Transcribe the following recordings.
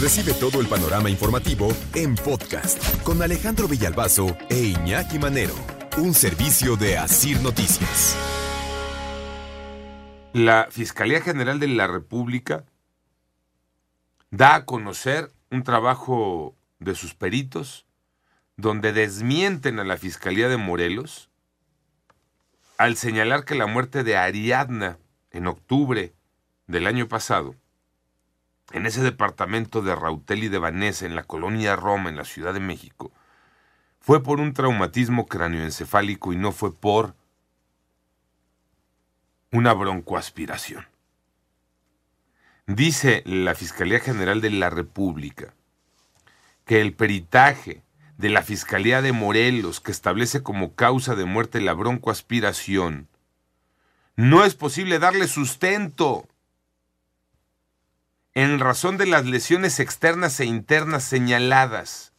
Recibe todo el panorama informativo en podcast con Alejandro Villalbazo e Iñaki Manero, un servicio de Asir Noticias. La Fiscalía General de la República da a conocer un trabajo de sus peritos donde desmienten a la Fiscalía de Morelos al señalar que la muerte de Ariadna en octubre del año pasado en ese departamento de Rautel y de Vanessa, en la colonia Roma, en la Ciudad de México, fue por un traumatismo cráneoencefálico y no fue por una broncoaspiración. Dice la Fiscalía General de la República que el peritaje de la Fiscalía de Morelos, que establece como causa de muerte la broncoaspiración, no es posible darle sustento en razón de las lesiones externas e internas señaladas.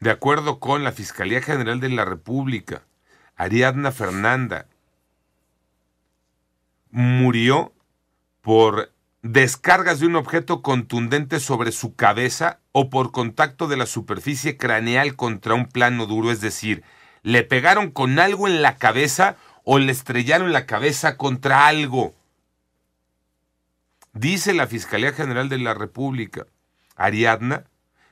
De acuerdo con la Fiscalía General de la República, Ariadna Fernanda murió por descargas de un objeto contundente sobre su cabeza o por contacto de la superficie craneal contra un plano duro, es decir, le pegaron con algo en la cabeza o le estrellaron la cabeza contra algo. Dice la Fiscalía General de la República, Ariadna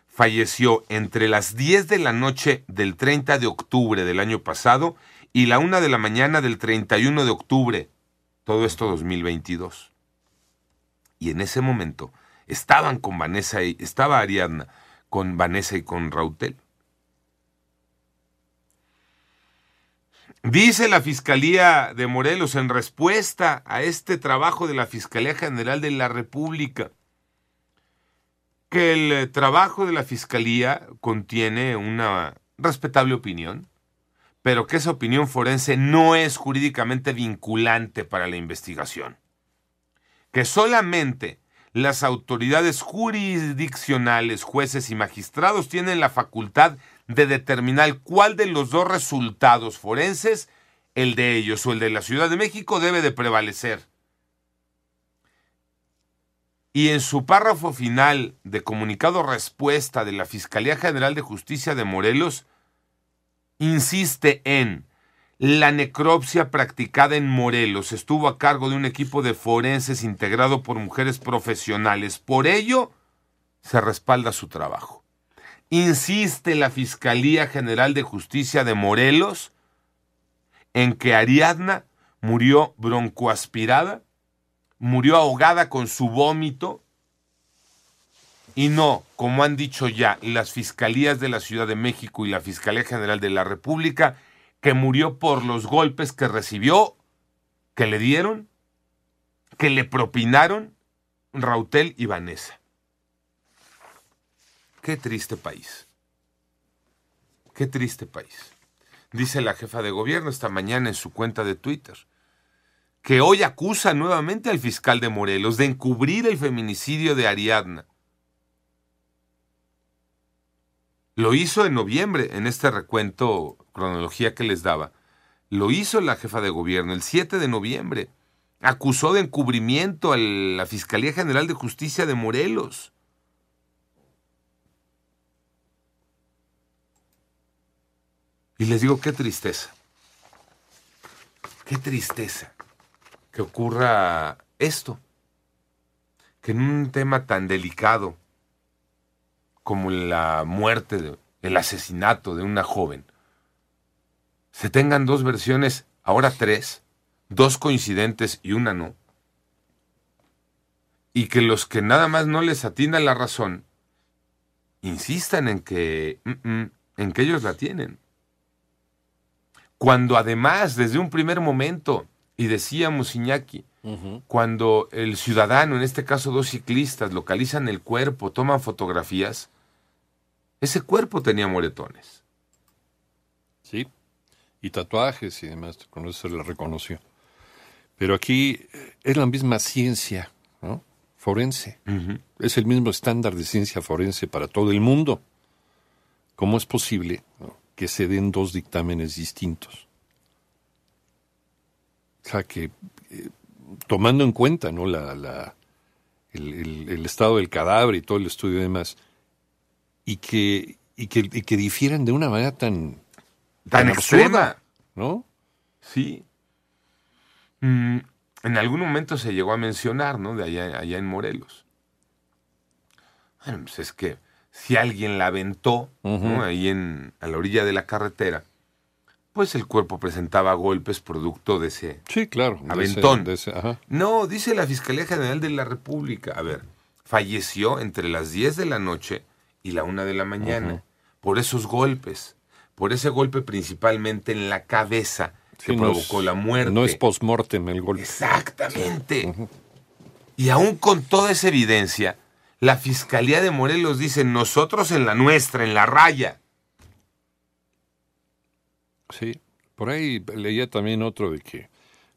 falleció entre las 10 de la noche del 30 de octubre del año pasado y la 1 de la mañana del 31 de octubre, todo esto 2022. Y en ese momento estaban con Vanessa y estaba Ariadna con Vanessa y con Rautel. Dice la Fiscalía de Morelos en respuesta a este trabajo de la Fiscalía General de la República que el trabajo de la Fiscalía contiene una respetable opinión, pero que esa opinión forense no es jurídicamente vinculante para la investigación. Que solamente las autoridades jurisdiccionales, jueces y magistrados tienen la facultad de determinar cuál de los dos resultados forenses, el de ellos o el de la Ciudad de México, debe de prevalecer. Y en su párrafo final de comunicado respuesta de la Fiscalía General de Justicia de Morelos, insiste en la necropsia practicada en Morelos estuvo a cargo de un equipo de forenses integrado por mujeres profesionales. Por ello, se respalda su trabajo. Insiste la Fiscalía General de Justicia de Morelos en que Ariadna murió broncoaspirada, murió ahogada con su vómito y no, como han dicho ya las fiscalías de la Ciudad de México y la Fiscalía General de la República, que murió por los golpes que recibió, que le dieron, que le propinaron Rautel y Vanessa. Qué triste país. Qué triste país. Dice la jefa de gobierno esta mañana en su cuenta de Twitter, que hoy acusa nuevamente al fiscal de Morelos de encubrir el feminicidio de Ariadna. Lo hizo en noviembre, en este recuento, cronología que les daba. Lo hizo la jefa de gobierno el 7 de noviembre. Acusó de encubrimiento a la Fiscalía General de Justicia de Morelos. Y les digo, qué tristeza. Qué tristeza que ocurra esto. Que en un tema tan delicado como la muerte, el asesinato de una joven, se tengan dos versiones, ahora tres, dos coincidentes y una no. Y que los que nada más no les atina la razón, insistan en que, mm, mm, en que ellos la tienen cuando además desde un primer momento Y decíamos, Iñaki, cuando el ciudadano, en este caso dos ciclistas, localizan el cuerpo, toman fotografías, ese cuerpo tenía moretones. Sí, y tatuajes y demás, con eso se le reconoció. Pero aquí eh, es la misma ciencia, ¿no? Forense. Es el mismo estándar de ciencia forense para todo el mundo. ¿Cómo es posible ¿no? Que se den dos dictámenes distintos? O sea, que eh, tomando en cuenta ¿no? la, la, el, el- el estado del cadáver y todo el estudio y demás, y que, y que, y que difieran de una manera tan, Tan absurda, extrema. ¿no? Sí. Mm, en algún momento se llegó a mencionar, ¿no? De allá, allá en Morelos. Bueno, pues es que si alguien la aventó. Ahí en, a la orilla de la carretera, pues el cuerpo presentaba golpes producto de ese... Sí, claro. de ese- Aventón. de ese- ajá. No, dice la Fiscalía General de la República. A ver, falleció entre las 10 de la noche y la 1 de la mañana. Por esos golpes. Por ese golpe principalmente en la cabeza que no provocó es- la muerte. No es post-mortem el golpe. Exactamente. Y aún con toda esa evidencia, la Fiscalía de Morelos dice, nosotros en la nuestra, en la raya. Sí. Por ahí leía también otro de que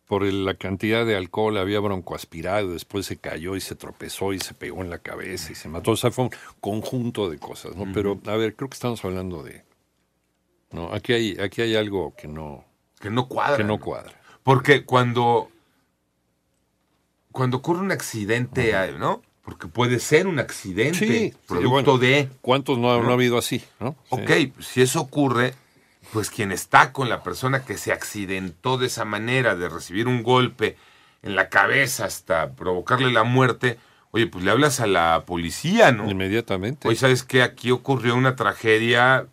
por la cantidad de alcohol había broncoaspirado, después se cayó y se tropezó y se pegó en la cabeza y se mató. O sea, fue un conjunto de cosas, ¿no? Pero, a ver, creo que estamos hablando de... No, aquí hay, aquí hay algo que no, Que no cuadra. que no cuadra. Porque cuando, cuando ocurre un accidente, ¿no? Porque puede ser un accidente, Sí, producto bueno. de... ¿Cuántos no, ha- no ha habido así, no? Sí. Ok, si eso ocurre, pues quien está con la persona que se accidentó de esa manera, de recibir un golpe en la cabeza hasta provocarle la muerte, oye, pues le hablas a la policía, ¿no? Inmediatamente. Oye, ¿sabes qué? Aquí ocurrió una tragedia,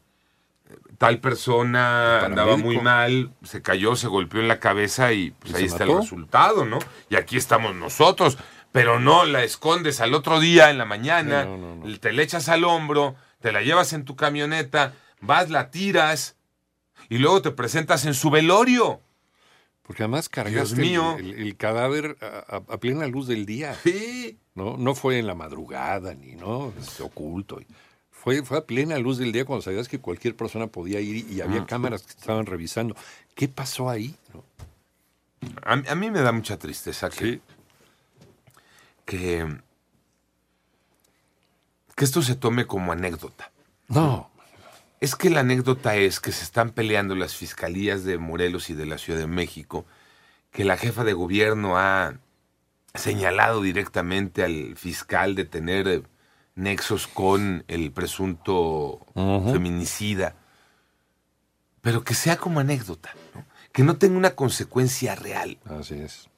tal persona andaba muy mal, se cayó, se golpeó en la cabeza y pues ¿Y ahí está mató? el resultado, ¿no? Y aquí estamos nosotros, pero no la escondes al otro día en la mañana, Sí, no, no, no. te la echas al hombro, te la llevas en tu camioneta, vas, la tiras y luego te presentas en su velorio. Porque además cargaste el- mío. El, el cadáver a, plena luz del día. Sí. ¿no? No fue en la madrugada ni no es oculto. Fue, fue a plena luz del día cuando sabías que cualquier persona podía ir y había cámaras que estaban revisando. ¿Qué pasó ahí? a mí me da mucha tristeza que, Sí. Que, que esto se tome como anécdota. No, Es que la anécdota es que se están peleando las fiscalías de Morelos y de la Ciudad de México, que la jefa de gobierno ha señalado directamente al fiscal de tener eh, nexos con el presunto feminicida, pero que sea como anécdota, ¿no? que no tenga una consecuencia real. así es.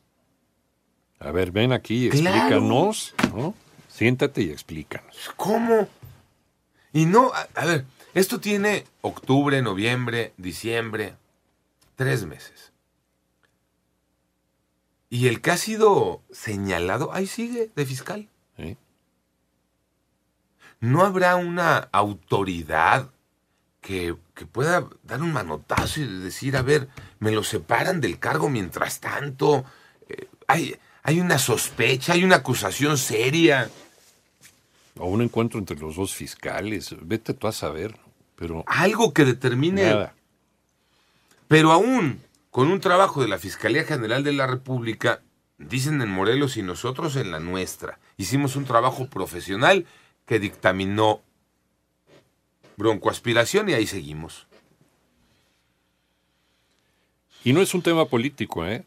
A ver, ven aquí, Claro. explícanos, ¿no? Siéntate y explícanos. ¿Cómo? Y no, a, a ver, esto tiene octubre, noviembre, diciembre, tres meses. Y el que ha sido señalado, ahí sigue, de fiscal. ¿No habrá una autoridad que, que pueda dar un manotazo y decir, a ver, me lo separan del cargo mientras tanto? Eh, hay, hay una sospecha, hay una acusación seria. O un encuentro entre los dos fiscales. Vete tú a saber. Pero Algo que determine nada. Pero aún con un trabajo de la Fiscalía General de la República, dicen en Morelos y nosotros en la nuestra, hicimos un trabajo profesional que dictaminó broncoaspiración y ahí seguimos. Y no es un tema político, ¿eh?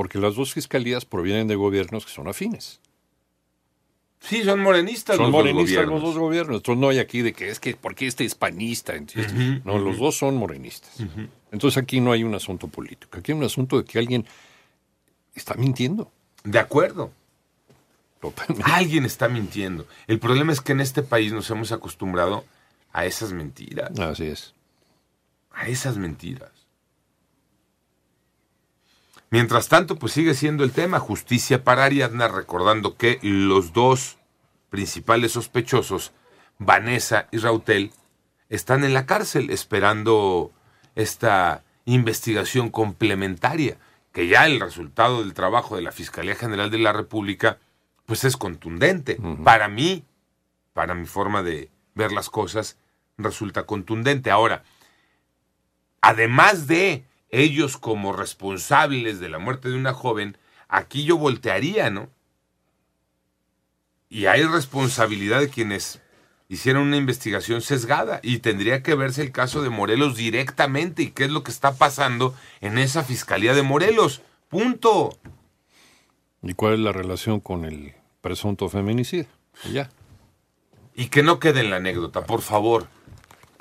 Porque las dos fiscalías provienen de gobiernos que son afines. Sí, son morenistas Son los dos morenistas los dos gobiernos. Entonces no hay aquí de que es que, ¿por qué este? ¿entiendes? Ujú, no, los dos son morenistas. Entonces aquí no hay un asunto político. Aquí hay un asunto de que alguien está mintiendo. De acuerdo. Totalmente. Alguien está mintiendo. El problema es que en este país nos hemos acostumbrado a esas mentiras. Así es. a esas mentiras. Mientras tanto, pues sigue siendo el tema justicia para Ariadna, recordando que los dos principales sospechosos, Vanessa y Rautel, están en la cárcel esperando esta investigación complementaria que ya el resultado del trabajo de la Fiscalía General de la República, pues es contundente. Para mí, para mi forma de ver las cosas, resulta contundente. Ahora, además de ellos como responsables de la muerte de una joven, aquí yo voltearía, ¿no? Y hay responsabilidad de quienes hicieron una investigación sesgada y tendría que verse el caso de Morelos directamente y qué es lo que está pasando en esa Fiscalía de Morelos. Punto. ¿Y cuál es la relación con el presunto feminicidio? Y ya. Y que no quede en la anécdota, por favor.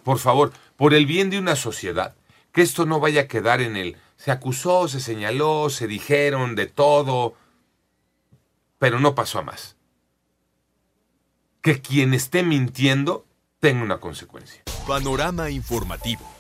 Por favor, por el bien de una sociedad, que esto no vaya a quedar en el se acusó, se señaló, se dijeron de todo, pero no pasó a más que quien esté mintiendo tenga una consecuencia. Panorama informativo.